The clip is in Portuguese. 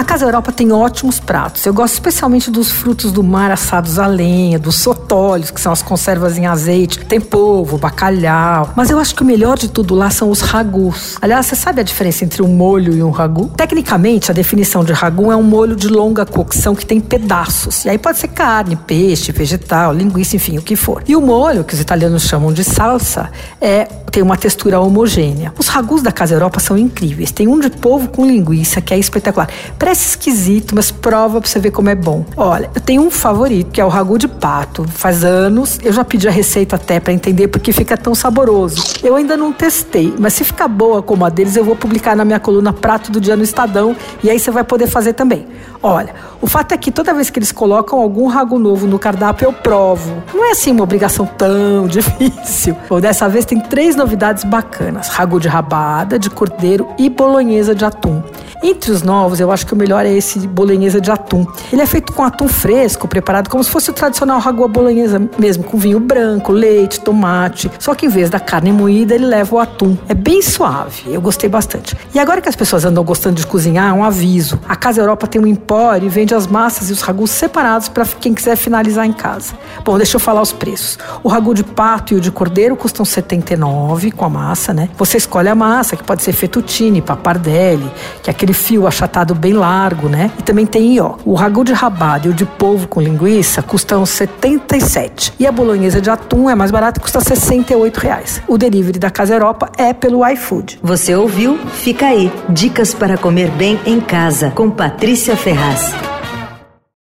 A Casa Europa tem ótimos pratos. Eu gosto especialmente dos frutos do mar assados a lenha, dos sotólios, que são as conservas em azeite. Tem polvo, bacalhau. Mas eu acho que o melhor de tudo lá são os ragus. Aliás, você sabe a diferença entre um molho e um ragu? Tecnicamente, a definição de ragu é um molho de longa cocção que tem pedaços. E aí pode ser carne, peixe, vegetal, linguiça, enfim, o que for. E o molho, que os italianos chamam de salsa, é tem uma textura homogênea. Os ragus da Casa Europa são incríveis. Tem um de polvo com linguiça que é espetacular. Parece esquisito, mas prova pra você ver como é bom. Olha, eu tenho um favorito, que é o ragu de pato. Faz anos, eu já pedi a receita até para entender porque fica tão saboroso. Eu ainda não testei, mas se ficar boa como a deles, eu vou publicar na minha coluna Prato do Dia no Estadão e aí você vai poder fazer também. Olha, o fato é que toda vez que eles colocam algum ragu novo no cardápio, eu provo. Não é assim uma obrigação tão difícil. Bom, dessa vez tem três novidades bacanas: ragu de rabada, de cordeiro e bolonhesa de atum. Entre os novos, eu acho que o melhor é esse bolonhesa de atum. Ele é feito com atum fresco, preparado como se fosse o tradicional ragu bolonhesa mesmo, com vinho branco, leite, tomate. Só que em vez da carne moída, ele leva o atum. É bem suave, eu gostei bastante. E agora que as pessoas andam gostando de cozinhar, um aviso. A Casa Europa tem um empório e vende as massas e os ragus separados para quem quiser finalizar em casa. Bom, deixa eu falar os preços. O ragu de pato e o de cordeiro custam 79 com a massa, né? Você escolhe a massa, que pode ser fettuccine, papardelli, que é aquele aquele fio achatado bem largo, né? E também tem ó, o ragu de rabada e o de polvo com linguiça custam 77. E a bolonhesa de atum é mais barata, custa 68 reais. O delivery da Casa Europa é pelo iFood. Você ouviu? Fica aí. Dicas para comer bem em casa com Patrícia Ferraz.